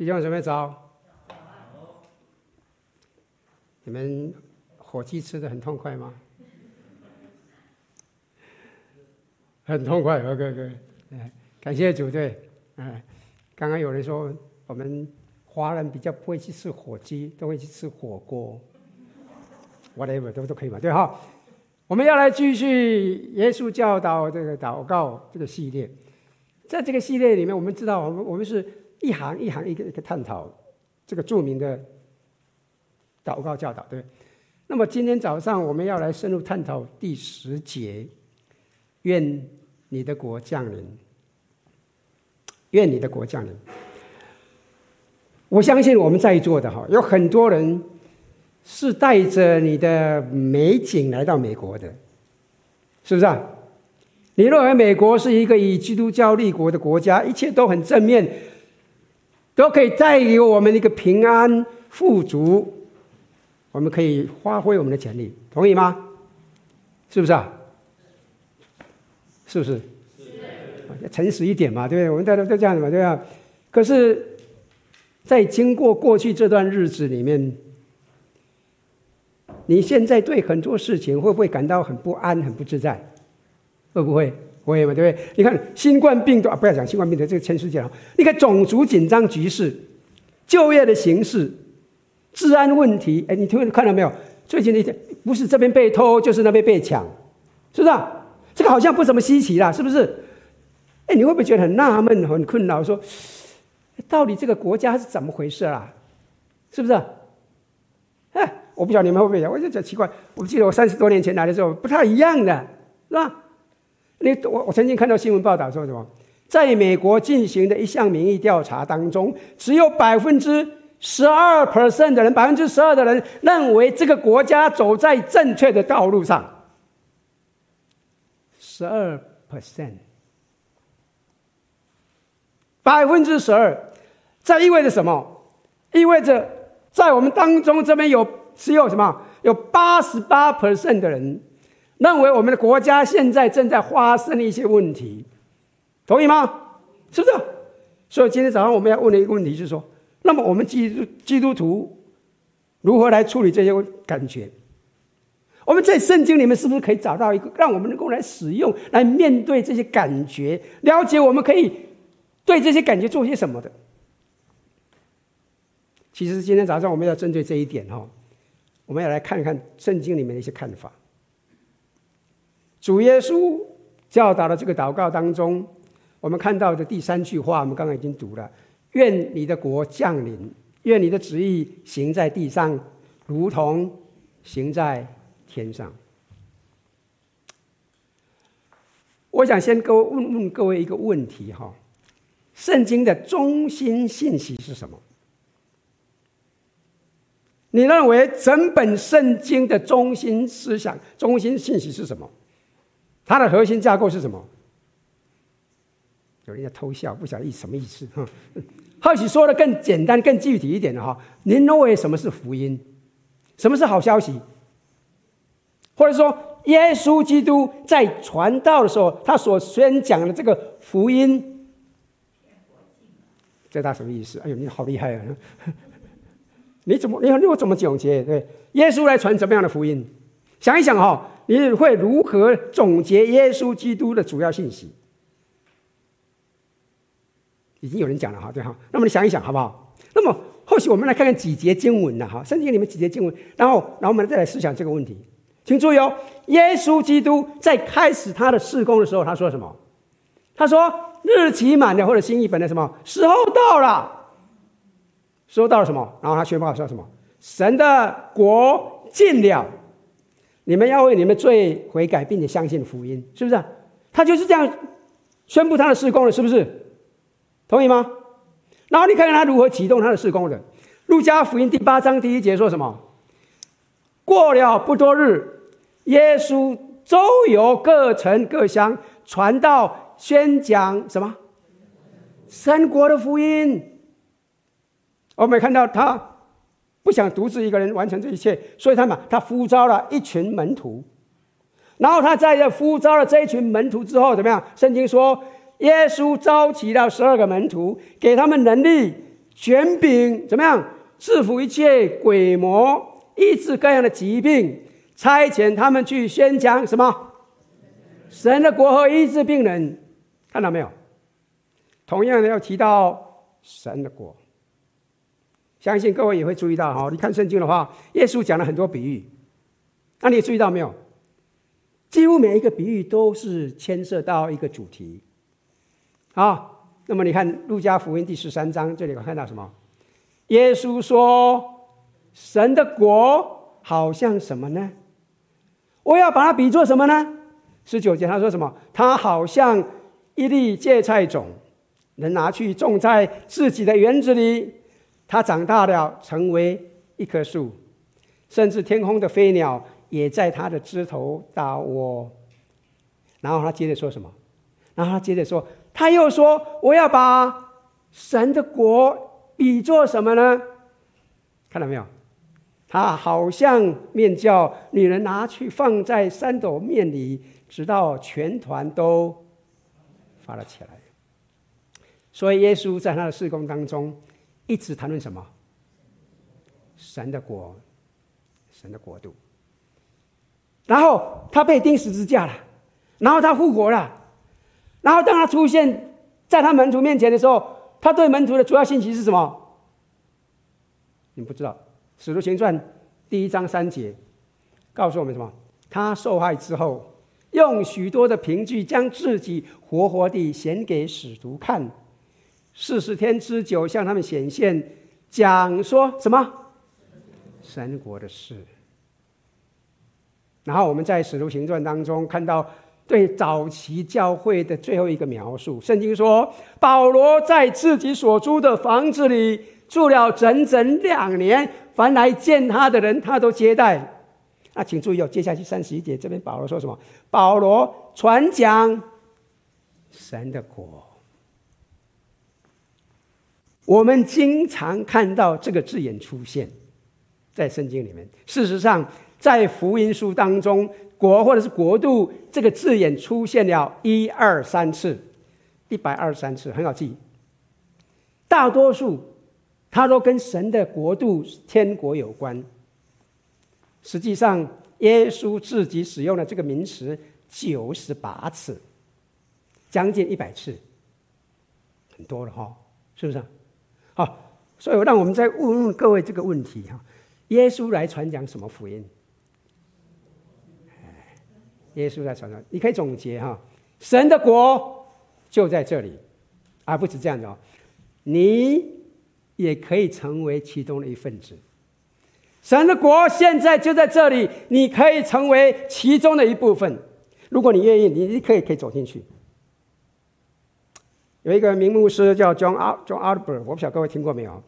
弟兄姊妹早。你们火鸡吃得很痛快吗？很痛快，OK，OK。感谢主，对，哎，刚刚有人说我们华人比较不会去吃火鸡，都会去吃火锅，whatever 都都可以嘛，对哈。我们要来继续耶稣教导这个祷告这个系列，在这个系列里面，我们知道，我们我们是。一行一行一个一个探讨这个著名的祷告教导，对。那么今天早上我们要来深入探讨第十节，愿你的国降临，愿你的国降临。我相信我们在座的哈，有很多人是带着你的美景来到美国的，是不是啊？你认为美国是一个以基督教立国的国家，一切都很正面。都可以带给我们一个平安富足，我们可以发挥我们的潜力，同意吗？是不是啊？是不是？是。诚实一点嘛，对不对？我们大家都这样子嘛，对吧？可是，在经过过去这段日子里面，你现在对很多事情会不会感到很不安、很不自在？会不会？会嘛，对不对？你看新冠病毒啊，不要讲新冠病毒，这个全世界啊。你看种族紧张局势、就业的形势、治安问题，哎，你听看到没有？最近的一天，不是这边被偷，就是那边被抢，是不是啊？这个好像不怎么稀奇啦，是不是？哎，你会不会觉得很纳闷、很困扰？说，到底这个国家是怎么回事啦？是不是？哎，我不晓得你们会不会讲，我就觉得奇怪。我记得我三十多年前来的时候，不太一样的，是吧？你我我曾经看到新闻报道说什么，在美国进行的一项民意调查当中，只有百分之十二 percent 的人，百分之十二的人认为这个国家走在正确的道路上。十二 percent，百分之十二，这意味着什么？意味着在我们当中这边有只有什么？有八十八 percent 的人。认为我们的国家现在正在发生一些问题，同意吗？是不是？所以今天早上我们要问的一个问题是说，那么我们基督基督徒如何来处理这些感觉？我们在圣经里面是不是可以找到一个让我们能够来使用、来面对这些感觉，了解我们可以对这些感觉做些什么的？其实今天早上我们要针对这一点哈，我们要来看看圣经里面的一些看法。主耶稣教导的这个祷告当中，我们看到的第三句话，我们刚刚已经读了：“愿你的国降临，愿你的旨意行在地上，如同行在天上。”我想先各位问问各位一个问题哈：圣经的中心信息是什么？你认为整本圣经的中心思想、中心信息是什么？它的核心架构是什么？有人在偷笑，不晓得意什么意思？哈，或许说的更简单、更具体一点的哈，您认为什么是福音？什么是好消息？或者说，耶稣基督在传道的时候，他所宣讲的这个福音，这他什么意思？哎呦，你好厉害啊！你怎么，你你我怎么总结？对，耶稣来传怎么样的福音？想一想哈。你会如何总结耶稣基督的主要信息？已经有人讲了哈，对哈。那么你想一想好不好？那么或许我们来看看几节经文了哈，圣经里面几节经文，然后然后我们再来思想这个问题。请注意哦，耶稣基督在开始他的事工的时候，他说什么？他说：“日期满了，或者新译本的什么时候到了？时候到了什么？然后他宣布说什么？神的国近了。”你们要为你们罪悔改，并且相信福音，是不是？他就是这样宣布他的事工了，是不是？同意吗？然后你看看他如何启动他的事工的。路加福音第八章第一节说什么？过了不多日，耶稣周游各城各乡，传道宣讲什么？神国的福音。我们看到他。不想独自一个人完成这一切，所以他嘛，他呼召了一群门徒，然后他在这呼召了这一群门徒之后，怎么样？圣经说，耶稣召集了十二个门徒，给他们能力，权柄怎么样？制服一切鬼魔，医治各样的疾病，差遣他们去宣讲什么？神的国和医治病人，看到没有？同样的要提到神的国，相信各位也会注意到哈。你看圣经的话，耶稣讲了很多比喻，那你注意到没有？几乎每一个比喻都是牵涉到一个主题。好，那么你看路加福音第十三章这里，我看到什么？耶稣说：“神的国好像什么呢？我要把它比作什么呢？”十九节他说什么？他好像一粒芥菜种，能拿去种在自己的园子里。它长大了，成为一棵树，甚至天空的飞鸟也在它的枝头搭窝。然后他接着说什么？然后他接着说，他又说：“我要把神的国比作什么呢？看到没有？他好像面酵，女人拿去放在三斗面里。”直到全团都发了起来，所以耶稣在他的事工当中一直谈论什么？神的国，神的国度。然后他被钉十字架了，然后他复活了，然后当他出现在他门徒面前的时候，他对门徒的主要信息是什么？你不知道，《使徒行传》第一章三节告诉我们什么？他受害之后。用许多的凭据将自己活活地显给使徒看，四十天之久向他们显现，讲说什么？神国的事。然后我们在使徒行传当中看到对早期教会的最后一个描述，圣经说保罗在自己所租的房子里住了整整两年，凡来见他的人，他都接待。那请注意哦，接下去三十一节，这边保罗说什么？保罗传讲神的国。我们经常看到这个字眼出现在圣经里面。事实上，在福音书当中，“国”或者是“国度”这个字眼出现了一二三次，一百二三次，很好记。大多数它都跟神的国度、天国有关。实际上，耶稣自己使用了这个名词九十八次，将近一百次，很多了哈，是不是？好，所以让我们再问问各位这个问题哈：耶稣来传讲什么福音？耶稣在传讲，你可以总结哈：神的国就在这里，而不止这样子哦，你也可以成为其中的一份子。神的国现在就在这里，你可以成为其中的一部分。如果你愿意，你可以可以走进去。有一个名牧师叫 John John Albert，我不晓得各位听过没有？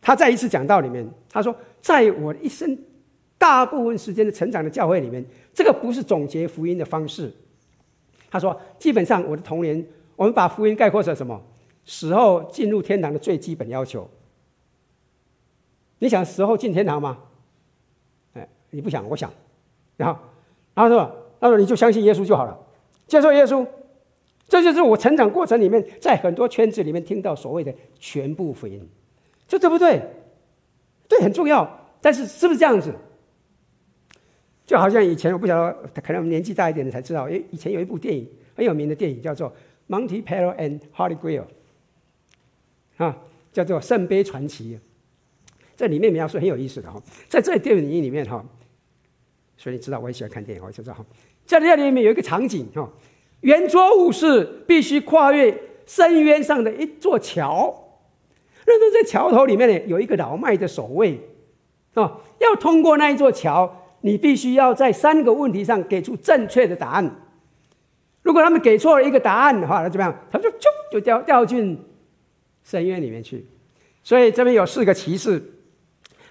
他在一次讲道里面，他说：“在我一生大部分时间的成长的教会里面，这个不是总结福音的方式。”他说：“基本上我的童年，我们把福音概括成什么？死后进入天堂的最基本要求。你想死后进天堂吗？”哎你不想，我想，然后，然后说，他说你就相信耶稣就好了，接受耶稣，这就是我成长过程里面在很多圈子里面听到所谓的全部福音，这对不对？对，很重要。但是是不是这样子？就好像以前我不晓得，可能我们年纪大一点的才知道，因为以前有一部电影很有名的电影叫做《Monty Python and Holy Grail》，啊，叫做《圣杯传奇》。这里面描述很有意思的哈，在这电影里面哈。所以你知道我也喜欢看电影，我就知道哈，在这里面有一个场景哈，圆桌武士必须跨越深渊上的一座桥，那么在桥头里面呢有一个老迈的守卫啊，要通过那一座桥，你必须要在三个问题上给出正确的答案。如果他们给错了一个答案的话，那怎么样？他就就就掉掉进深渊里面去。所以这边有四个骑士，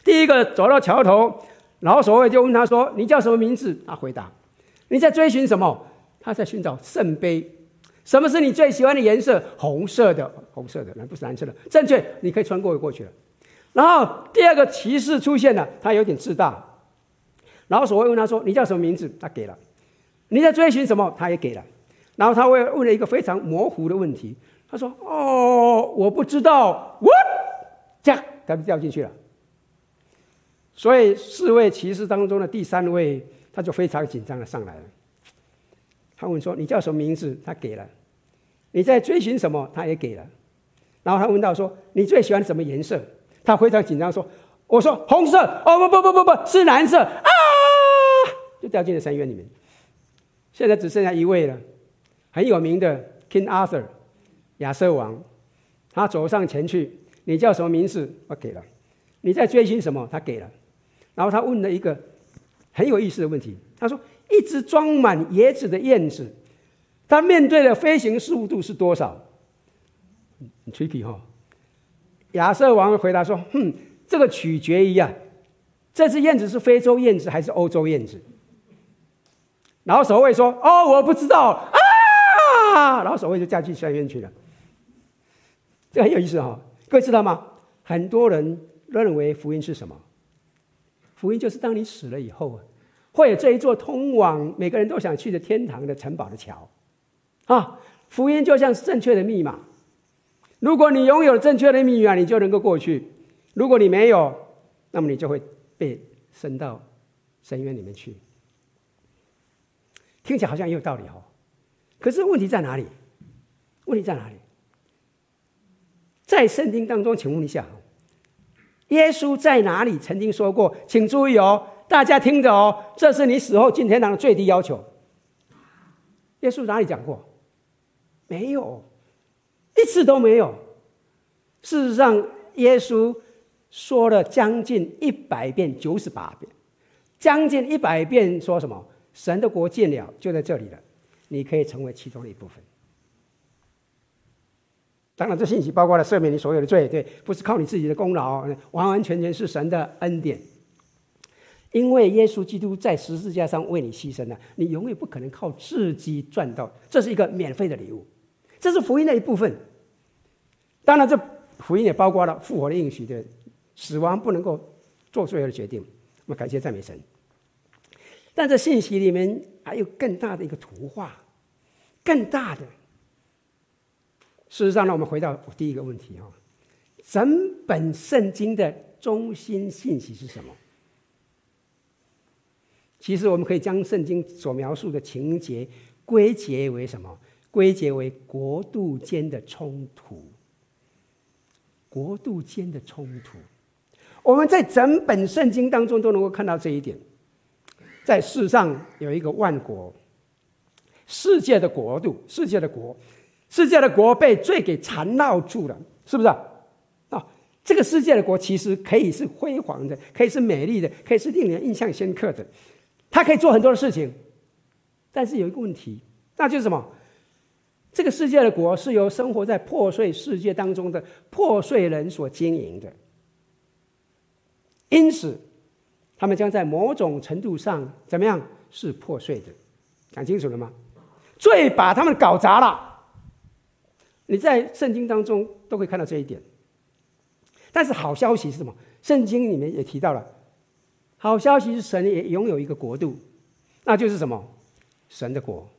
第一个走到桥头。老守卫就问他说：“你叫什么名字？”他回答：“你在追寻什么？”他在寻找圣杯。什么是你最喜欢的颜色？红色的，红色的，那不是蓝色的。正确，你可以穿过就过去了。然后第二个骑士出现了，他有点自大。老守卫问他说：“你叫什么名字？”他给了。你在追寻什么？他也给了。然后他会问了一个非常模糊的问题。他说：“哦，我不知道。” What？他就掉进去了。所以四位骑士当中的第三位，他就非常紧张的上来了。他问说：“你叫什么名字？”他给了。你在追寻什么？他也给了。然后他问到说：“你最喜欢什么颜色？”他非常紧张说：“我说红色。”哦不不不不不，是蓝色啊！就掉进了深渊里面。现在只剩下一位了，很有名的 King Arthur，亚瑟王。他走上前去：“你叫什么名字？”我给了。你在追寻什么？他给了。然后他问了一个很有意思的问题。他说：“一只装满椰子的燕子，它面对的飞行速度是多少？”很 tricky 哈。亚瑟王回答说：“哼，这个取决于啊，这只燕子是非洲燕子还是欧洲燕子？”然后守卫说：“哦，我不知道啊。”然后守卫就嫁去深渊去了。这很有意思哈，各位知道吗？很多人认为福音是什么？福音就是当你死了以后啊，会有这一座通往每个人都想去的天堂的城堡的桥啊。福音就像是正确的密码。如果你拥有正确的密码，你就能够过去；如果你没有，那么你就会被升到深渊里面去。听起来好像也有道理哦，可是问题在哪里？问题在哪里？在圣经当中，请问一下，耶稣在哪里曾经说过？请注意哦，大家听着哦，这是你死后进天堂的最低要求。耶稣哪里讲过？没有。一次都没有。事实上，耶稣说了将近一百遍，九十八遍，将近一百遍，说什么？神的国近了，就在这里了。你可以成为其中的一部分。当然，这信息包括了赦免你所有的罪，对，不是靠你自己的功劳，完完全全是神的恩典。因为耶稣基督在十字架上为你牺牲了，你永远不可能靠自己赚到，这是一个免费的礼物。这是福音的一部分，当然，这福音也包括了复活的应许的，死亡不能够做最后的决定。我们感谢赞美神。但这信息里面还有更大的一个图画，更大的。事实上呢，我们回到我第一个问题啊，整本圣经的中心信息是什么？其实我们可以将圣经所描述的情节归结为什么？归结为国度间的冲突，国度间的冲突，我们在整本圣经当中都能够看到这一点。在世上有一个万国，世界的国度，世界的国，世界的国被罪给缠绕住了，是不是啊？啊，这个世界的国其实可以是辉煌的，可以是美丽的，可以是令人印象深刻的，它可以做很多的事情，但是有一个问题，那就是什么？这个世界的国是由生活在破碎世界当中的破碎人所经营的，因此，他们将在某种程度上怎么样？是破碎的，讲清楚了吗？罪把他们搞砸了。你在圣经当中都会看到这一点。但是好消息是什么？圣经里面也提到了，好消息是神也拥有一个国度，那就是什么？神的国。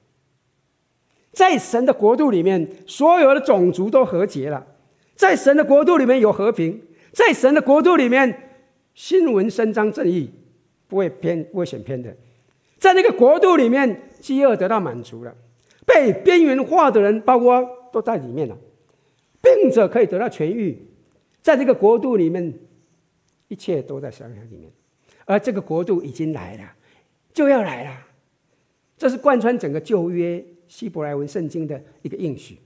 在神的国度里面，所有的种族都和解了。在神的国度里面有和平，在神的国度里面，新闻伸张正义，不会偏，不会选偏的。在那个国度里面，饥饿得到满足了，被边缘化的人，包括都在里面了。病者可以得到痊愈，在这个国度里面，一切都在想象里面。而这个国度已经来了，就要来了。这是贯穿整个旧约。希伯来文圣经的一个应许，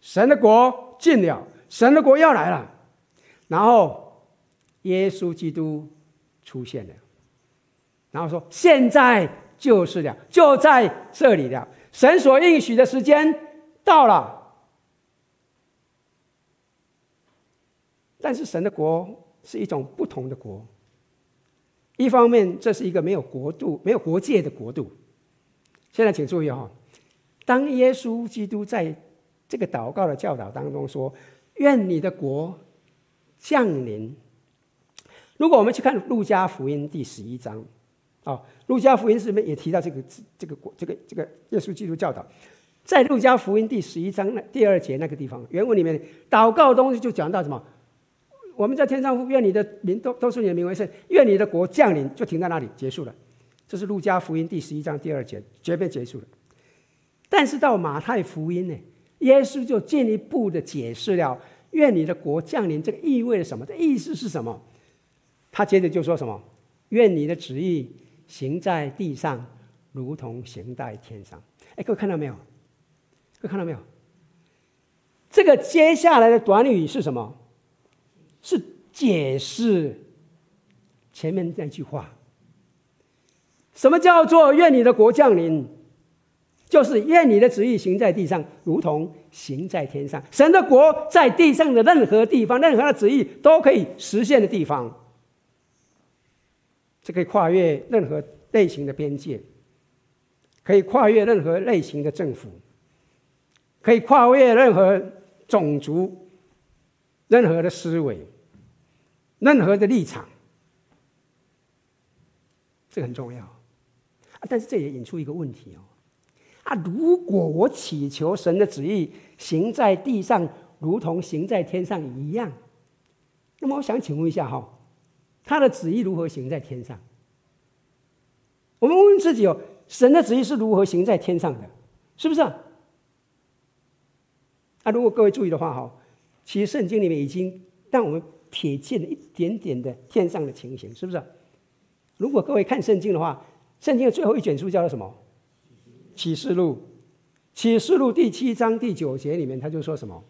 神的国近了，神的国要来了，然后耶稣基督出现了，然后说现在就是了，就在这里了，神所应许的时间到了。但是神的国是一种不同的国，一方面这是一个没有国度、没有国界的国度。现在请注意哈。当耶稣基督在这个祷告的教导当中说：“愿你的国降临。”如果我们去看路加福音第十一章，哦，路加福音是不是也提到这个这个国这个这个耶稣基督教导？在路加福音第十一章那第二节那个地方，原文里面祷告的东西就讲到什么？我们在天上，愿你的名都都是你的名为圣，愿你的国降临，就停在那里结束了。这是路加福音第十一章第二节，绝对结束了。但是到马太福音呢，耶稣就进一步的解释了“愿你的国降临”这个意味着什么？这意思是什么？他接着就说什么：“愿你的旨意行在地上，如同行在天上。”哎，各位看到没有？各位看到没有？这个接下来的短语是什么？是解释前面那句话。什么叫做“愿你的国降临”？就是愿你的旨意行在地上，如同行在天上。神的国在地上的任何地方，任何的旨意都可以实现的地方，这可以跨越任何类型的边界，可以跨越任何类型的政府，可以跨越任何。种族，任何的思维，任何的立场，这很重要。但是这也引出一个问题哦，啊，如果我祈求神的旨意行在地上，如同行在天上一样，那么我想请问一下哈，他的旨意如何行在天上？我们问问自己哦，神的旨意是如何行在天上的？是不是啊？那、如果各位注意的话，哈，其实圣经里面已经让我们瞥见了一点点的天上的情形，是不是？如果各位看圣经的话，圣经的最后一卷书叫做什么？启示录。启示录第七章第九节里面，他就说什么？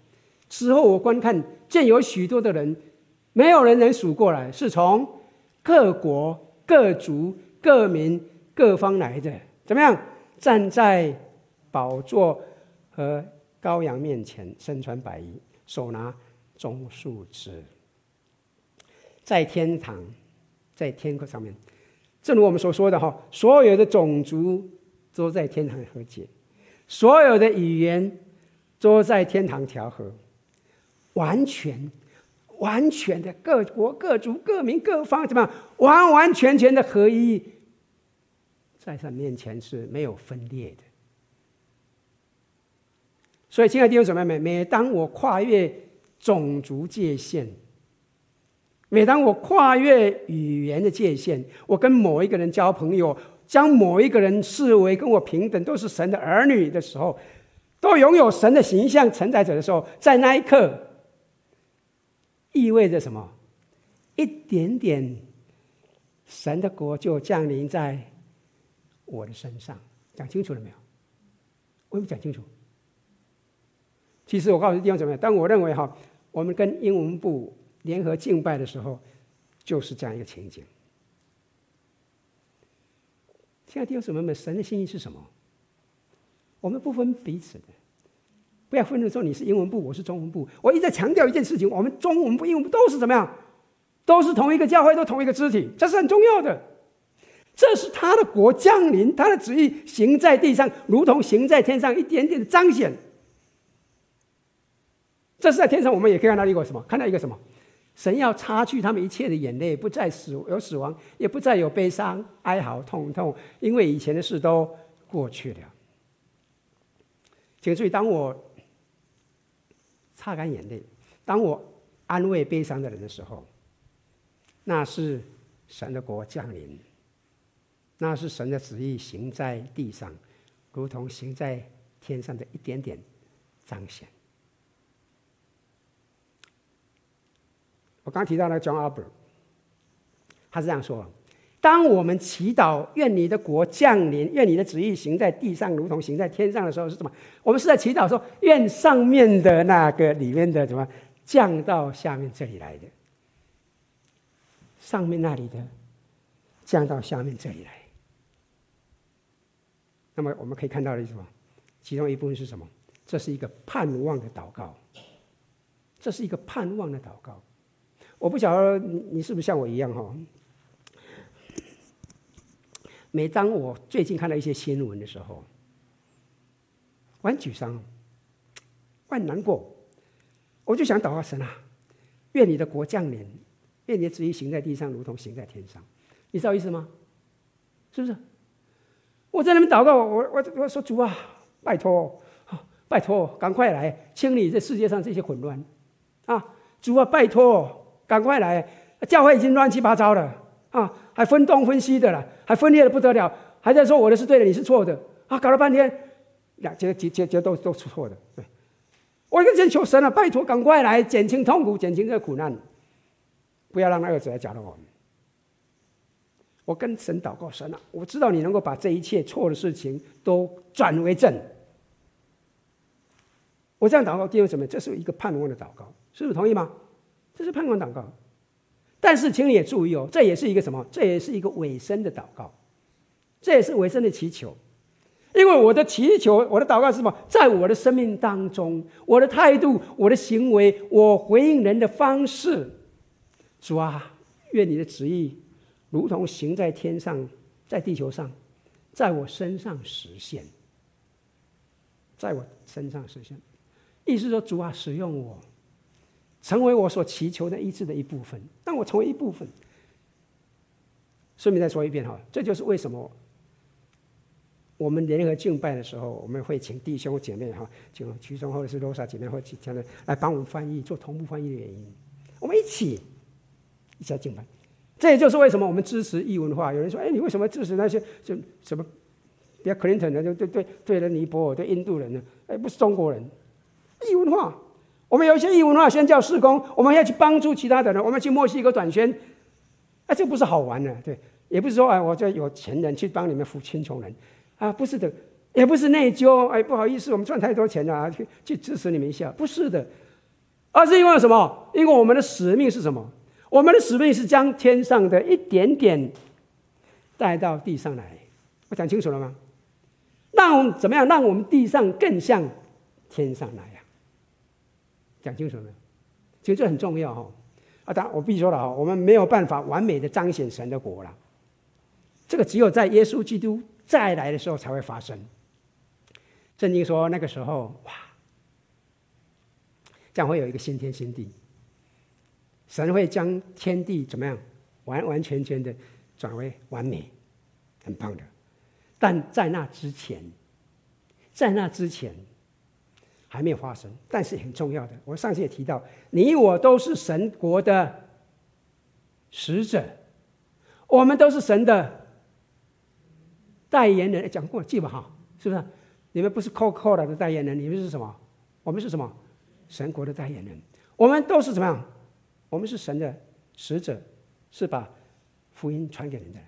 此后我观看，见有许多的人，没有人能数过来，是从各国、各族、各民、各方来的，怎么样？站在宝座和。羔羊面前，身穿白衣，手拿棕树枝，在天堂，在天空上面，正如我们所说的哈，所有的种族都在天堂和解，所有的语言都在天堂调和，完全、完全的各国各族各民各方怎么样？完完全全的合一，在神面前是没有分裂的。所以，亲爱的弟兄姊妹们，每当我跨越种族界限，每当我跨越语言的界限，我跟某一个人交朋友，将某一个人视为跟我平等，都是神的儿女的时候，都拥有神的形象承载者的时候，在那一刻，意味着什么？一点点神的国就降临在我的身上。讲清楚了没有？我有没有讲清楚？其实我告诉弟兄姊妹，当我认为哈，我们跟英文部联合敬拜的时候，就是这样一个情景。亲爱的弟兄姊妹们，神的心意是什么？我们不分彼此的，不要分的说你是英文部，我是中文部。我一直在强调一件事情：我们中文部、英文部都是怎么样？都是同一个教会，都同一个肢体，这是很重要的。这是他的国降临，他的旨意行在地上，如同行在天上，一点点的彰显。这是在天上，我们也可以看到一个什么？看到一个什么？神要擦去他们一切的眼泪，不再死有死亡，也不再有悲伤、哀嚎、痛痛，因为以前的事都过去了。请注意，当我擦干眼泪，当我安慰悲伤的人的时候，那是神的国降临，那是神的旨意行在地上，如同行在天上的一点点彰显。我刚提到那个 John Albert，他是这样说：当我们祈祷愿你的国降临，愿你的旨意行在地上，如同行在天上的时候，是什么？我们是在祈祷说，愿上面的那个里面的什么降到下面这里来的，上面那里的降到下面这里来。那么我们可以看到的是什么？其中一部分是什么？这是一个盼望的祷告，这是一个盼望的祷告。我不晓得你是不是像我一样哈？每当我最近看到一些新闻的时候，我很沮丧，我很难过，我就想祷告神啊，愿你的国降临，愿你的旨意行在地上，如同行在天上。你知道意思吗？是不是？我在那边祷告，我我我说主啊，拜托，拜托，赶快来清理这世界上这些混乱啊！主啊，拜托。赶快来！教会已经乱七八糟了啊，还分东分西的了，还分裂的不得了，还在说我的是对的，你是错的啊！搞了半天，两结结结结都都是错的。对，我一个人求神了，拜托赶快来减轻痛苦，减轻这个苦难，不要让那恶者来搅乱我们。我跟神祷告，神啊，我知道你能够把这一切错的事情都转为正。我这样祷告，弟兄姊妹，这是一个盼望的祷告，是不是同意吗？这是盼望祷告。但是，请你也注意哦，这也是一个什么？这也是一个委身的祷告，这也是委身的祈求。因为我的祈求，我的祷告是什么？在我的生命当中，我的态度、我的行为、我回应人的方式，主啊，愿你的旨意。如同行在天上，在地球上，在我身上实现，在我身上实现。意思说，主啊，使用我，成为我所祈求的医治的一部分，让我成为一部分。顺便再说一遍哈，这就是为什么我们联合敬拜的时候，我们会请弟兄姐妹哈，请其中或者是罗莎姐妹或其他的来帮我们翻译，做同步翻译的原因。我们一起一起来敬拜。这也就是为什么我们支持异文化。有人说：“哎，你为什么支持那些就什么，比如克林顿的，就对对对的尼泊尔、对印度人呢？哎，不是中国人，异文化。我们有一些异文化宣教事工，我们要去帮助其他的人，我们去墨西哥短宣。哎，这不是好玩的，对，也不是说哎，我这有钱人去帮你们扶贫穷人，啊，不是的，也不是内疚。哎，不好意思，我们赚太多钱了，啊去去支持你们一下，不是的，而是因为什么？因为我们的使命是什么？我们的使命是将天上的一点点带到地上来，我讲清楚了吗？让怎么样？让我们地上更像天上来？讲清楚没有？其实这很重要哈。啊，当然我必须说了哈，我们没有办法完美的彰显神的国了，这个只有在耶稣基督再来的时候才会发生。圣经说那个时候哇，将会有一个新天新地。神会将天地怎么样，完完全全的转为完美，很棒的。但在那之前，在那之前还没有发生，但是很重要的。我上次也提到，你我都是神国的使者，我们都是神的代言人。讲过记不好，是不是？你们不是 Coca-Cola 的代言人，你们是什么？我们是什么？神国的代言人。我们都是怎么样？我们是神的使者，是把福音传给人的。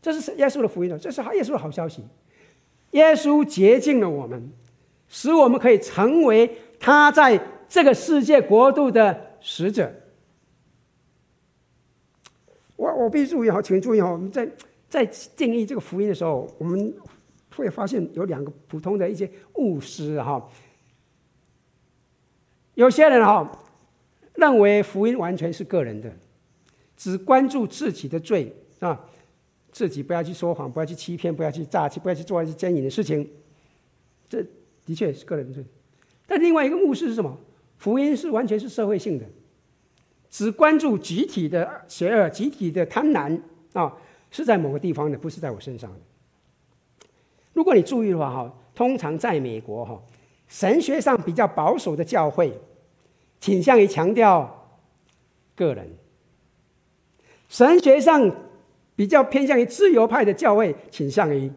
这是耶稣的福音，这是耶稣的好消息。耶稣洁净了我们，使我们可以成为他在这个世界国度的使者。我我必须注意好，请注意哈，我们在在定义这个福音的时候，我们会发现有两个普通的一些误区哈。有些人哈。认为福音完全是个人的，只关注自己的罪啊，自己不要去说谎，不要去欺骗，不要去诈欺，不要去做一些奸淫的事情。这的确是个人罪。但另外一个牧师是什么？福音是完全是社会性的，只关注集体的邪恶、集体的贪婪啊，是在某个地方的，不是在我身上的。如果你注意的话，哈，通常在美国哈，神学上比较保守的教会。倾向于强调个人，神学上比较偏向于自由派的教会，倾向于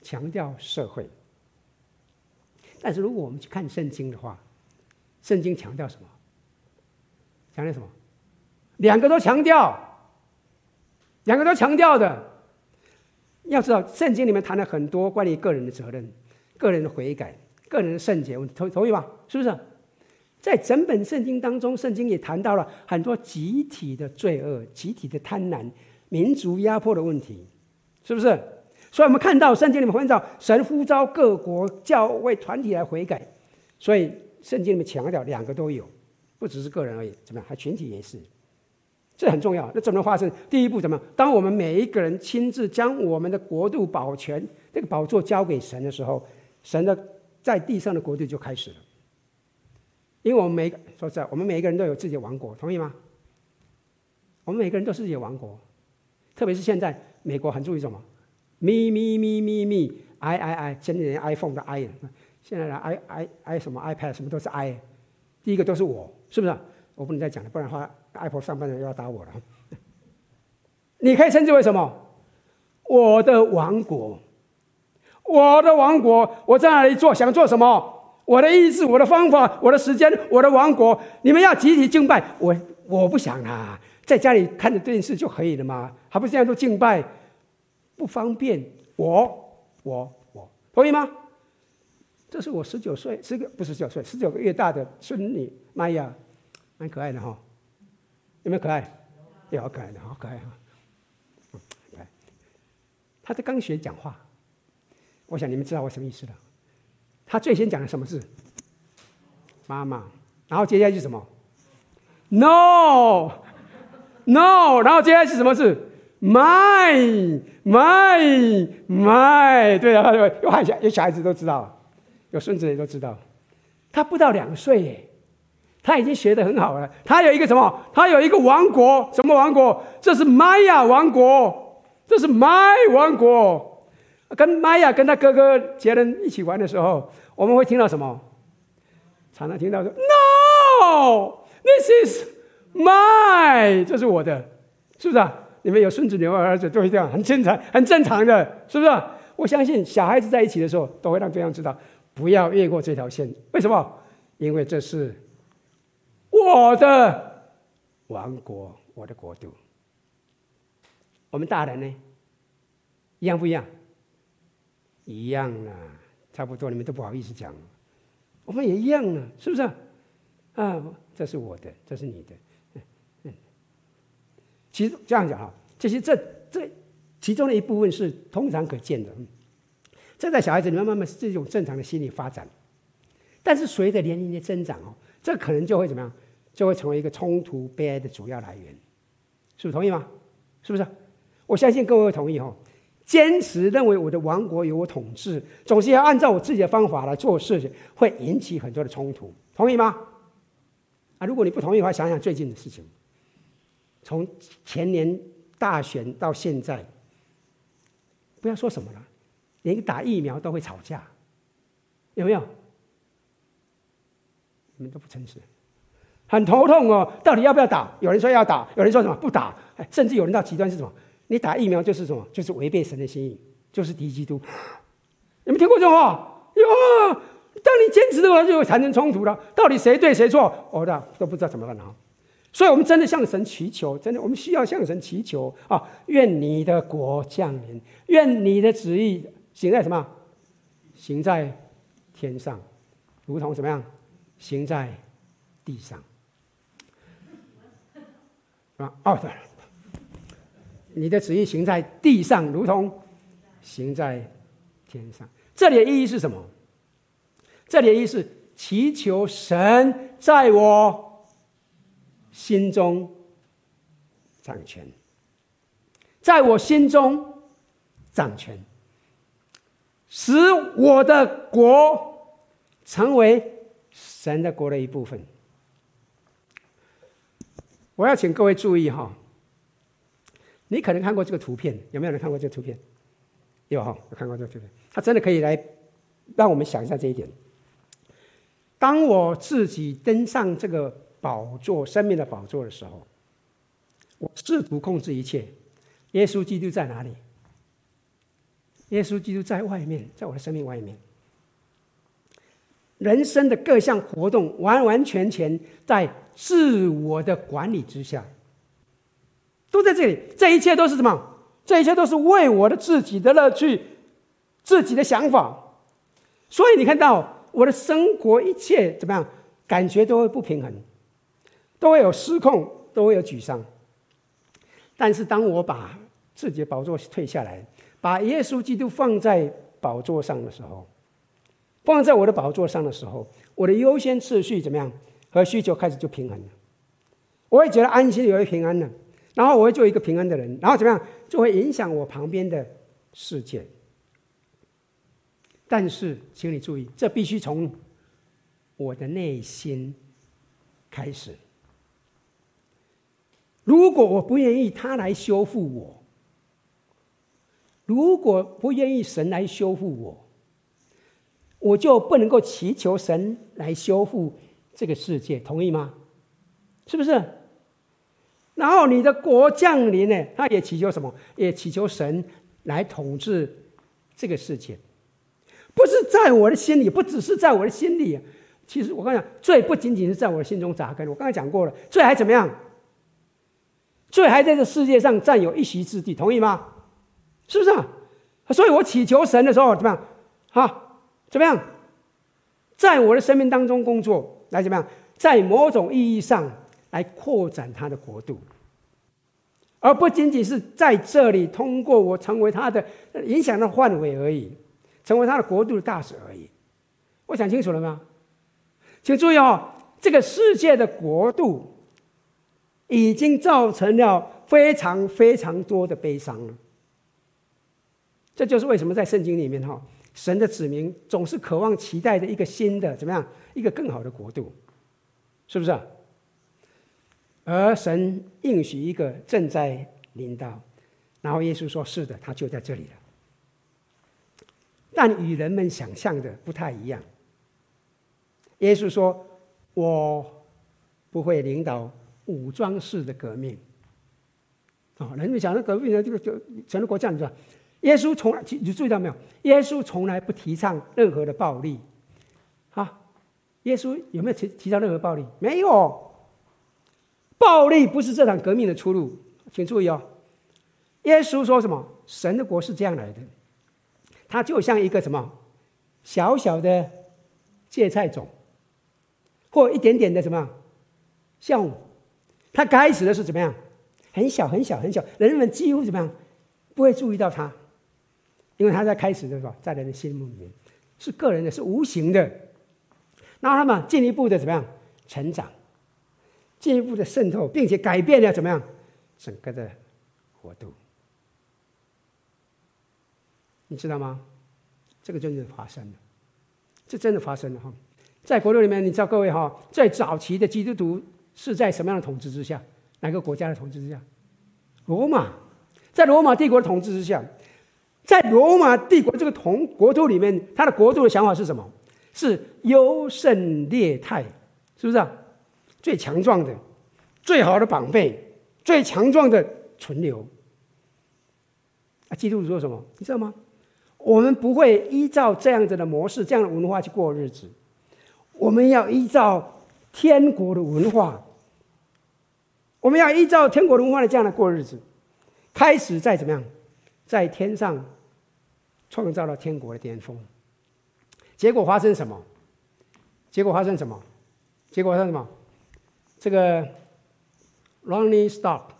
强调社会。但是如果我们去看圣经的话，圣经强调什么？强调什么？两个都强调，两个都强调的。要知道，圣经里面谈了很多关于个人的责任、个人的悔改、个人的圣洁问题，同同意吧？是不是？在整本圣经当中，圣经也谈到了很多集体的罪恶、集体的贪婪、民族压迫的问题，是不是？所以我们看到圣经里面会讲神呼召各国教会团体来悔改，所以圣经里面强调两个都有，不只是个人而已，怎么样？还群体也是，这很重要。那怎么能发生？第一步怎么？当我们每一个人亲自将我们的国度保全这个宝座交给神的时候，神的在地上的国度就开始了。因为我们每个说实在，我们每一个人都有自己的王国，同意吗？我们每个人都是自己的王国，特别是现在美国很注意什么咪咪咪咪咪，i i i，现在连 iPhone 的 i，现在的 i i i 什么 iPad 什么都是 i，第一个都是我，是不是？我不能再讲了，不然的话，Apple 上班的人又要打我了。你可以称之为什么？我的王国，我的王国，我在哪里做？想做什么？我的意志，我的方法，我的时间，我的王国。你们要集体敬拜我，我不想啊，在家里看着电视就可以了嘛，还不是这样做敬拜，不方便。我，我，我，同意吗？这是我十九岁，十个不是十九岁，十九个月大的孙女玛雅，蛮可爱的哈、哦，有没有可爱？有好可爱的，好可爱哈。他在刚学讲话，我想你们知道我什么意思了。他最先讲的什么字？妈妈，然后接下来是什么？No，No，然后接下来是什么字？My，My，My，对啊，有孩，有小孩子都知道，有孙子也都知道。他不到两岁耶，他已经学得很好了。他有一个什么？他有一个王国，什么王国？这是玛雅王国。这是 My 王国，跟玛雅跟他哥哥杰伦一起玩的时候，我们会听到什么？常常听到说 “No，this is my”，这是我的，是不是啊？你们有孙子、女儿儿子都会这样，很正常，很正常的，是不是？我相信小孩子在一起的时候，都会让对方知道，不要越过这条线。为什么？因为这是我的王国，我的国度。我们大人呢，一样不一样？一样啊，差不多。你们都不好意思讲，我们也一样啊，是不是？啊，这是我的，这是你的。其实这样讲哈，其实这这其中的一部分是通常可见的。这在小孩子里面慢慢是这种正常的心理发展，但是随着年龄的增长哦，这可能就会怎么样？就会成为一个冲突悲哀的主要来源。是不是同意吗？是不是？我相信各位会同意哈，坚持认为我的王国由我统治，总是要按照我自己的方法来做事情，会引起很多的冲突，同意吗？啊，如果你不同意的话，想想最近的事情，从前年大选到现在，不要说什么了，连打疫苗都会吵架，有没有？你们都不诚实，很头痛哦，到底要不要打？有人说要打，有人说什么不打，甚至有人到极端是什么？你打疫苗就是什么？就是违背神的心意，就是敌基督。有没有听过这话？哟，当你坚持的话，就会产生冲突了。到底谁对谁错？我的都不知道怎么办哈。所以，我们真的向神祈求，真的，我们需要向神祈求啊！愿你的国降临，愿你的旨意行在什么？行在天上，如同怎么样？行在地上。啊，哦，对。你的旨意行在地上，如同行在天上。这里的意义是什么？这里的意义是祈求神在我心中掌权，在我心中掌权，使我的国成为神的国的一部分。我要请各位注意哈。你可能看过这个图片，有没有人看过这个图片？有哈，有看过这个图片。它真的可以来让我们想一下这一点。当我自己登上这个宝座、生命的宝座的时候，我试图控制一切。耶稣基督在哪里？耶稣基督在外面，在我的生命外面。人生的各项活动完完全全在自我的管理之下。都在这里，这一切都是什么？这一切都是为我的自己的乐趣、自己的想法。所以你看到我的生活一切怎么样？感觉都会不平衡，都会有失控，都会有沮丧。但是当我把自己的宝座退下来，把耶稣基督放在宝座上的时候，放在我的宝座上的时候，我的优先次序怎么样？和需求开始就平衡了。我会觉得安心，也会平安了。然后我会做一个平安的人，然后怎么样，就会影响我旁边的世界。但是，请你注意，这必须从我的内心开始。如果我不愿意他来修复我，如果不愿意神来修复我，我就不能够祈求神来修复这个世界，同意吗？是不是？然后你的国降临呢，他也祈求什么？也祈求神来统治这个世界，不是在我的心里，不只是在我的心里。其实我跟你讲，罪不仅仅是在我的心中扎根。我刚才讲过了，罪还怎么样？罪还在这世界上占有一席之地，同意吗？是不是啊？所以我祈求神的时候怎么样？好，怎么样？在我的生命当中工作，来怎么样？在某种意义上来扩展他的国度，而不仅仅是在这里通过我成为他的影响的范围而已，成为他的国度的大使而已。我想清楚了吗？请注意哦，这个世界的国度已经造成了非常非常多的悲伤了。这就是为什么在圣经里面哈，神的子民总是渴望期待着一个新的怎么样，一个更好的国度，是不是？而神应许一个正在临到，然后耶稣说：“是的，他就在这里了。”但与人们想象的不太一样。耶稣说：“我不会领导武装式的革命。”啊，人们讲，那革命呢？这个就成了国家，你知道？耶稣从来，你注意到没有？耶稣从来不提倡任何的暴力。啊，耶稣有没有提提倡任何暴力？没有。暴力不是这场革命的出路，请注意哦。耶稣说什么？神的国是这样来的，它就像一个什么小小的芥菜种。或一点点的什么像，它开始的是怎么样？很小很小很小，人们几乎怎么样不会注意到它，因为它在开始的时候，在人的心目里面是个人的，是无形的。然后他们进一步的怎么样成长，进一步的渗透，并且改变了怎么样整个的活动，你知道吗？这个真的发生了，这真的发生了哈。在国度里面，你知道各位哈，在早期的基督徒是在什么样的统治之下？哪个国家的统治之下？罗马，在罗马帝国的统治之下，在罗马帝国这个同国度里面，他的国度的想法是什么？是优胜劣汰，是不是啊？最强壮的、最好的绑匪、最强壮的存留。啊，基督徒说什么？你知道吗？我们不会依照这样子的模式、这样的文化去过日子。我们要依照天国的文化，我们要依照天国的文化的这样来过日子，开始在怎么样，在天上创造了天国的巅峰。结果发生什么？结果发生什么？结果发生什么？这个 r o n n i e Stop，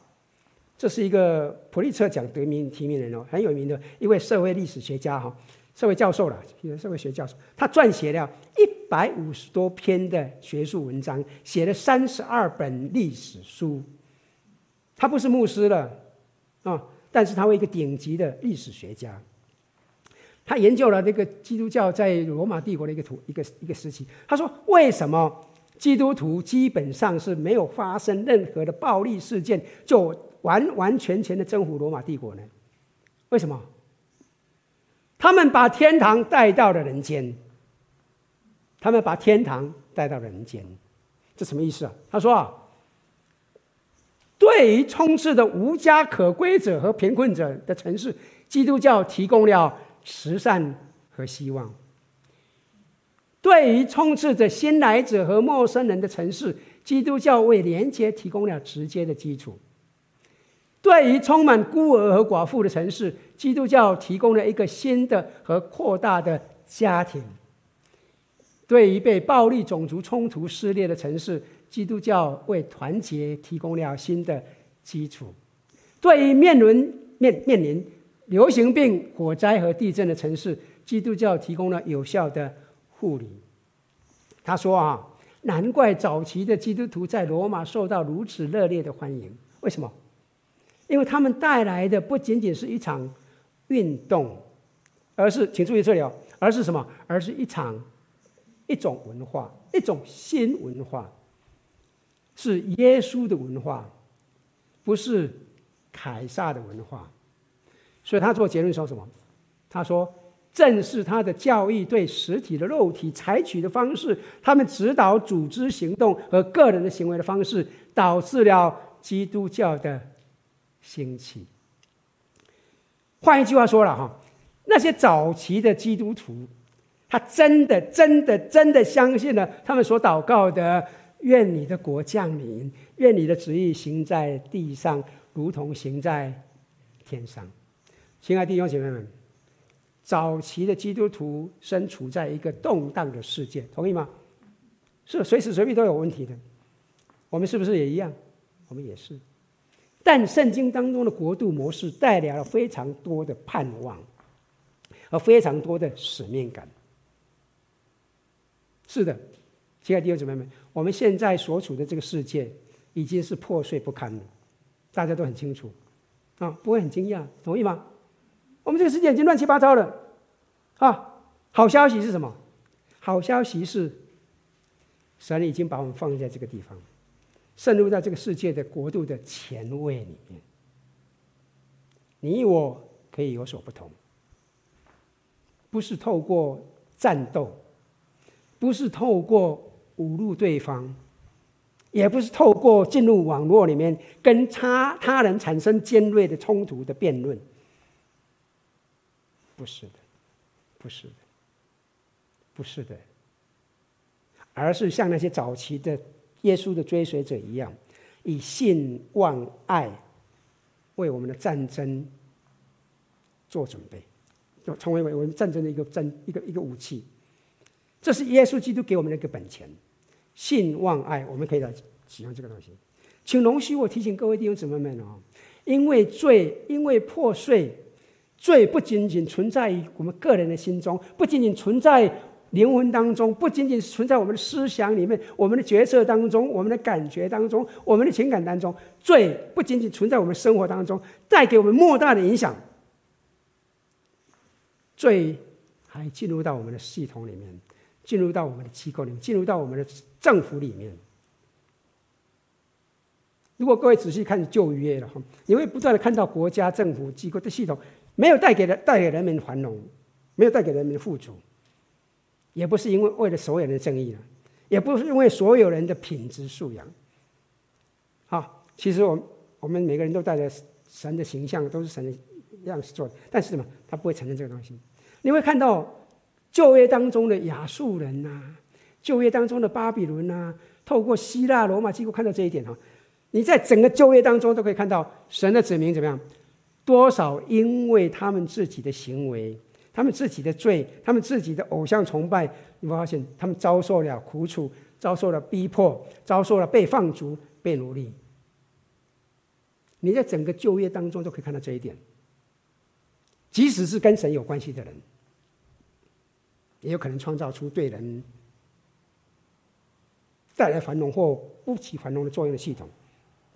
这是一个普利策奖得名提名人哦，很有名的一位社会历史学家哈。社会教授了，社会学教授，他撰写了一百五十多篇的学术文章，写了三十二本历史书。他不是牧师了啊，但是他为一个顶级的历史学家。他研究了这个基督教在罗马帝国的一个图一个一个时期。他说：“为什么基督徒基本上是没有发生任何的暴力事件，就完完全全的征服罗马帝国呢？为什么？”他们把天堂带到了人间。他们把天堂带到人间，这什么意思啊？他说啊，对于充斥着无家可归者和贫困者的城市，基督教提供了慈善和希望；对于充斥着新来者和陌生人的城市，基督教为连接提供了直接的基础。对于充满孤儿和寡妇的城市，基督教提供了一个新的和扩大的家庭；对于被暴力种族冲突撕裂的城市，基督教为团结提供了新的基础；对于面临面面临流行病、火灾和地震的城市，基督教提供了有效的护理。他说：“啊，难怪早期的基督徒在罗马受到如此热烈的欢迎，为什么？”因为他们带来的不仅仅是一场运动，而是请注意这里哦，而是什么？而是一场一种文化，一种新文化，是耶稣的文化，不是凯撒的文化。所以他做结论说什么？他说：“正是他的教义对实体的肉体采取的方式，他们指导组织行动和个人的行为的方式，导致了。”基督教的兴起。换一句话说了哈，那些早期的基督徒，他真的、真的、真的相信了他们所祷告的：“愿你的国降临，愿你的旨意行在地上，如同行在天上。”亲爱的弟兄姐妹们，早期的基督徒身处在一个动荡的世界，同意吗？是随时随地都有问题的。我们是不是也一样？我们也是。但圣经当中的国度模式带来了非常多的盼望，和非常多的使命感。是的，亲爱的弟兄姊妹们，我们现在所处的这个世界已经是破碎不堪了，大家都很清楚，啊，不会很惊讶，同意吗？我们这个世界已经乱七八糟了，啊，好消息是什么？好消息是，神已经把我们放在这个地方。渗入到这个世界的国度的前卫里面，你我可以有所不同，不是透过战斗，不是透过侮辱对方，也不是透过进入网络里面跟他他人产生尖锐的冲突的辩论，不是的，不是的，不是的，而是像那些早期的。耶稣的追随者一样，以信望爱为我们的战争做准备，就成为我们战争的一个战一个一个武器。这是耶稣基督给我们的一个本钱。信望爱，我们可以来使用这个东西。请容许我提醒各位弟兄姊妹们哦，因为罪，因为破碎，罪不仅仅存在于我们个人的心中，不仅仅存在。灵魂当中不仅仅存在我们的思想里面，我们的决策当中，我们的感觉当中，我们的情感当中，罪不仅仅存在我们生活当中，带给我们莫大的影响。罪还进入到我们的系统里面，进入到我们的机构里面，进入到我们的政府里面。如果各位仔细看旧约了哈，你会不断的看到国家政府机构的系统没有带给人带给人民繁荣，没有带给人民富足。也不是因为为了所有人的正义了，也不是因为所有人的品质素养。好，其实我我们每个人都带着神的形象，都是神的样式做的，但是什么？他不会承认这个东西。你会看到旧约当中的亚述人呐、啊，旧约当中的巴比伦呐、透过希腊罗马几乎看到这一点哈。你在整个旧约当中都可以看到神的子民怎么样？多少因为他们自己的行为。他们自己的罪，他们自己的偶像崇拜，你会发现他们遭受了苦楚，遭受了逼迫，遭受了被放逐、被奴隶。你在整个旧约当中都可以看到这一点。即使是跟神有关系的人，也有可能创造出对人带来繁荣或不起繁荣的作用的系统，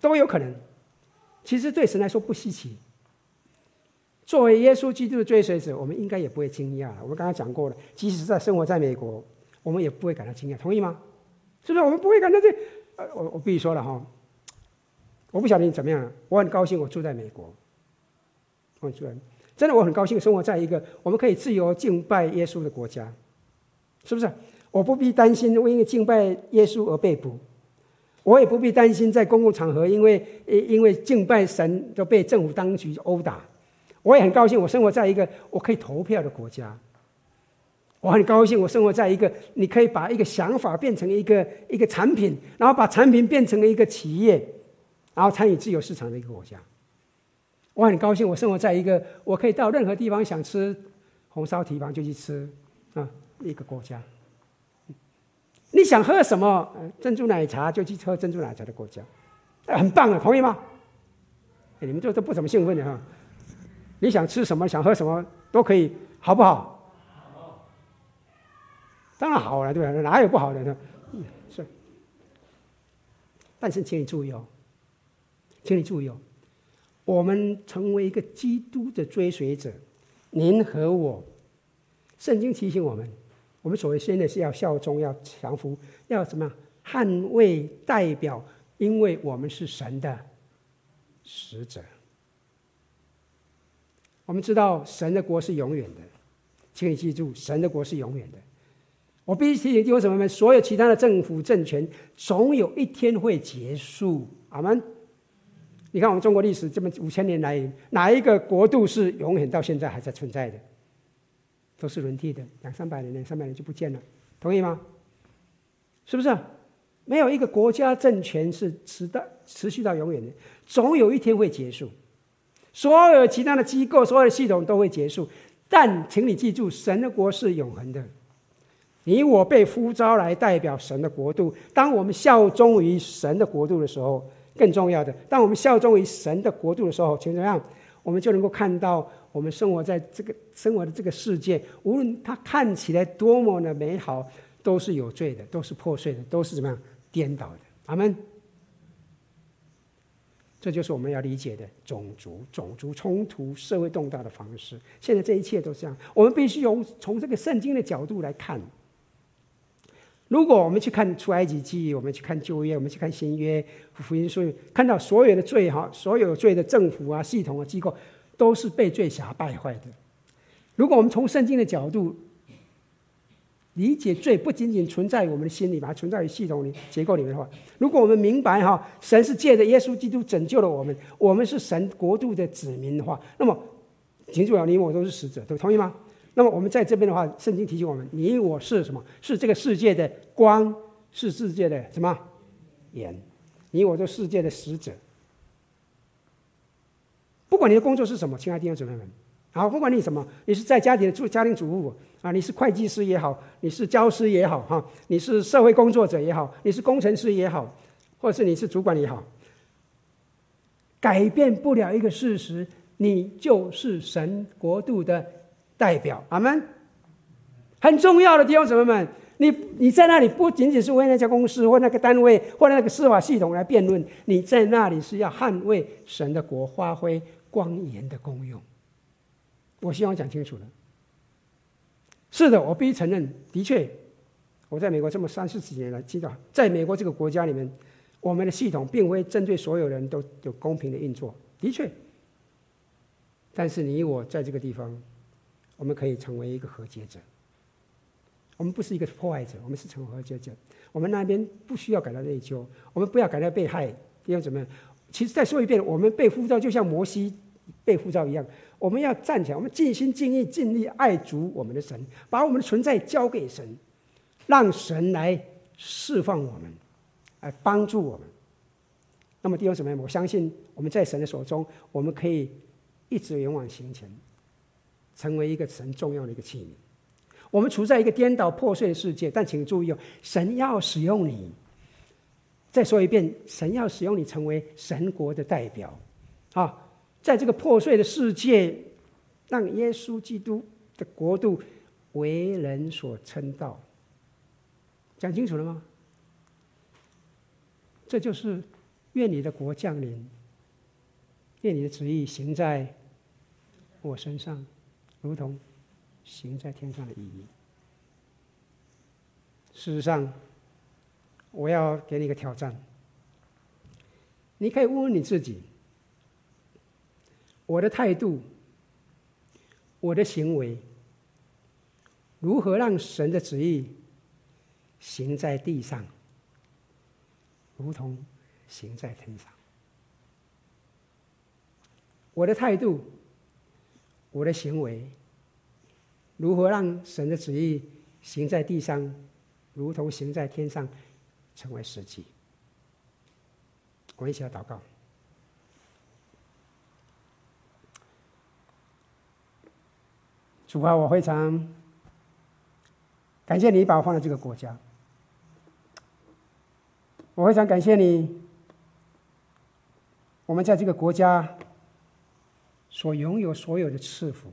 都有可能。其实对神来说不稀奇。作为耶稣基督的追随者，我们应该也不会惊讶。我们刚刚讲过了，即使在生活在美国，我们也不会感到惊讶，同意吗？是不是？我们不会感到这……呃，我我必须说了哈，我不晓得你怎么样，我很高兴我住在美国，我住在，真的我很高兴生活在一个我们可以自由敬拜耶稣的国家，是不是？我不必担心因为敬拜耶稣而被捕，我也不必担心在公共场合因为因为敬拜神就被政府当局殴打。我也很高兴，我生活在一个我可以投票的国家。我很高兴，我生活在一个你可以把一个想法变成一个一个产品，然后把产品变成了一个企业，然后参与自由市场的一个国家。我很高兴，我生活在一个我可以到任何地方想吃红烧蹄膀就去吃啊一个国家。你想喝什么珍珠奶茶就去喝珍珠奶茶的国家，很棒啊，同意吗？你们这都不怎么兴奋的哈。你想吃什么，想喝什么都可以，好不好？当然好了，对吧？哪有不好的呢？是。但是，请你注意哦，请你注意哦，我们成为一个基督的追随者，您和我，圣经提醒我们，我们所谓现在是要效忠，要降服，要怎么？捍卫代表，因为我们是神的使者。我们知道神的国是永远的，请你记住，神的国是永远的。我必须提醒弟兄姊妹们，所有其他的政府政权总有一天会结束。阿门。你看我们中国历史这么五千年来，哪一个国度是永远到现在还在存在的？都是轮替的，两三百年、两三百年就不见了，同意吗？是不是？没有一个国家政权是持到持续到永远的，总有一天会结束。所有其他的机构、所有的系统都会结束，但请你记住，神的国是永恒的。你我被呼召来代表神的国度。当我们效忠于神的国度的时候，更重要的，当我们效忠于神的国度的时候，请怎么样？我们就能够看到，我们生活在这个生活的这个世界，无论它看起来多么的美好，都是有罪的，都是破碎的，都是怎么样颠倒的。阿门。这就是我们要理解的种族、种族冲突、社会动荡的方式。现在这一切都是这样，我们必须用从这个圣经的角度来看。如果我们去看出埃及记，我们去看旧约，我们去看新约福音书，看到所有的罪哈，所有罪的政府啊、系统啊、机构，都是被罪辖败坏的。如果我们从圣经的角度理解罪，不仅仅存在于我们的心里，把它存在于系统里、结构里面的话，如果我们明白哈，神是借着耶稣基督拯救了我们，我们是神国度的子民的话，那么，请注意，你我都是使者，都同意吗？那么我们在这边的话，圣经提醒我们：你我是什么？是这个世界的光，是世界的什么盐？你我都世界的使者。不管你的工作是什么，亲爱的弟兄姊妹们，好，不管你什么，你是在家里的做家庭主妇啊，你是会计师也好，你是教师也好，哈，你是社会工作者也好，你是工程师也好，或者是你是主管也好，改变不了一个事实，你就是神国度的。代表阿门，很重要的弟兄姊妹们，你你在那里不仅仅是为那家公司或那个单位或那个司法系统来辩论，你在那里是要捍卫神的国，发挥光盐的功用。我希望讲清楚了。是的，我必须承认，的确，我在美国这么三四十年来，知道在美国这个国家里面，我们的系统并非针对所有人都有公平的运作，的确。但是你我在这个地方。我们可以成为一个和解者。我们不是一个破坏者，我们是成为和解者。我们那边不需要感到内疚，我们不要感到被害。因为怎么样？其实再说一遍，我们被呼召就像摩西被呼召一样，我们要站起来，我们尽心尽意尽力爱主我们的神，把我们的存在交给神，让神来释放我们，来帮助我们。那么弟兄姊妹，我相信我们在神的手中，我们可以一直勇往前前。成为一个神重要的一个器皿。我们处在一个颠倒破碎的世界，但请注意哦，神要使用你。再说一遍，神要使用你成为神国的代表，啊，在这个破碎的世界，让耶稣基督的国度为人所称道。讲清楚了吗？这就是愿你的国降临，愿你的旨意行在我身上。如同行在天上的意义。事实上，我要给你一个挑战。你可以问问你自己：我的态度、我的行为，如何让神的旨意行在地上，如同行在天上？我的态度。我的行为如何让神的旨意行在地上，如同行在天上，成为实际？我一起来祷告。主啊，我非常感谢你把我放在这个国家，我非常感谢你，我们在这个国家。所拥有所有的赐福，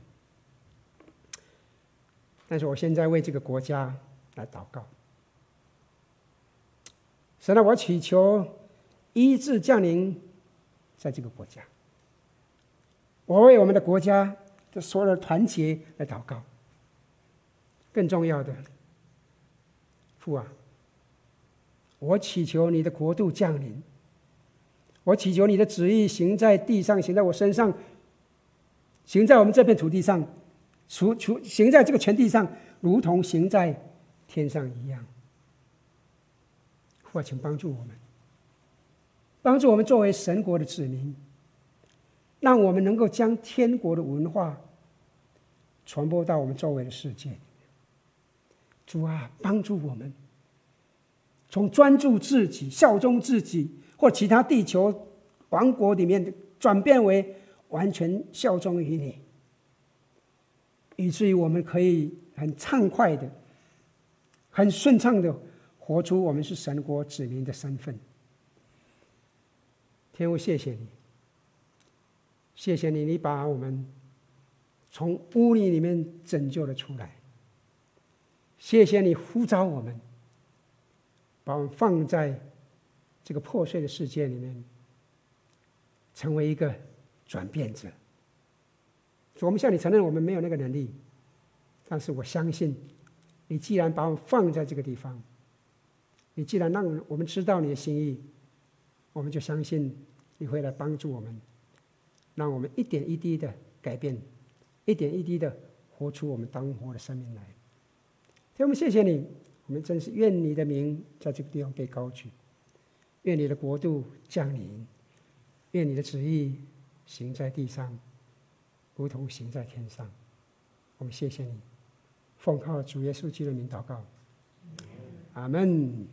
但是我现在为这个国家来祷告。神啊，我祈求医治降临在这个国家。我为我们的国家的所有的团结来祷告。更重要的，父啊，我祈求你的国度降临。我祈求你的旨意行在地上，行在我身上。行在我们这片土地上，除除行在这个全地上，如同行在天上一样。父啊，请帮助我们，帮助我们作为神国的子民，让我们能够将天国的文化传播到我们周围的世界。主啊，帮助我们从专注自己、效忠自己或其他地球王国里面转变为完全效忠于你，以至于我们可以很畅快的、很顺畅的活出我们是神国子民的身份。天父，谢谢你，谢谢你，你把我们从污泥里面拯救了出来。谢谢你呼召我们，把我们放在这个破碎的世界里面，成为一个转变者。我们向你承认，我们没有那个能力，但是我相信，你既然把我放在这个地方，你既然让我们知道你的心意，我们就相信你会来帮助我们，让我们一点一滴的改变，一点一滴的活出我们当活的生命来。天父，谢谢你，我们真是愿你的名在这个地方被高举，愿你的国度降临，愿你的旨意行在地上，如同行在天上。我们谢谢你，奉靠主耶稣基督的名祷告，阿门。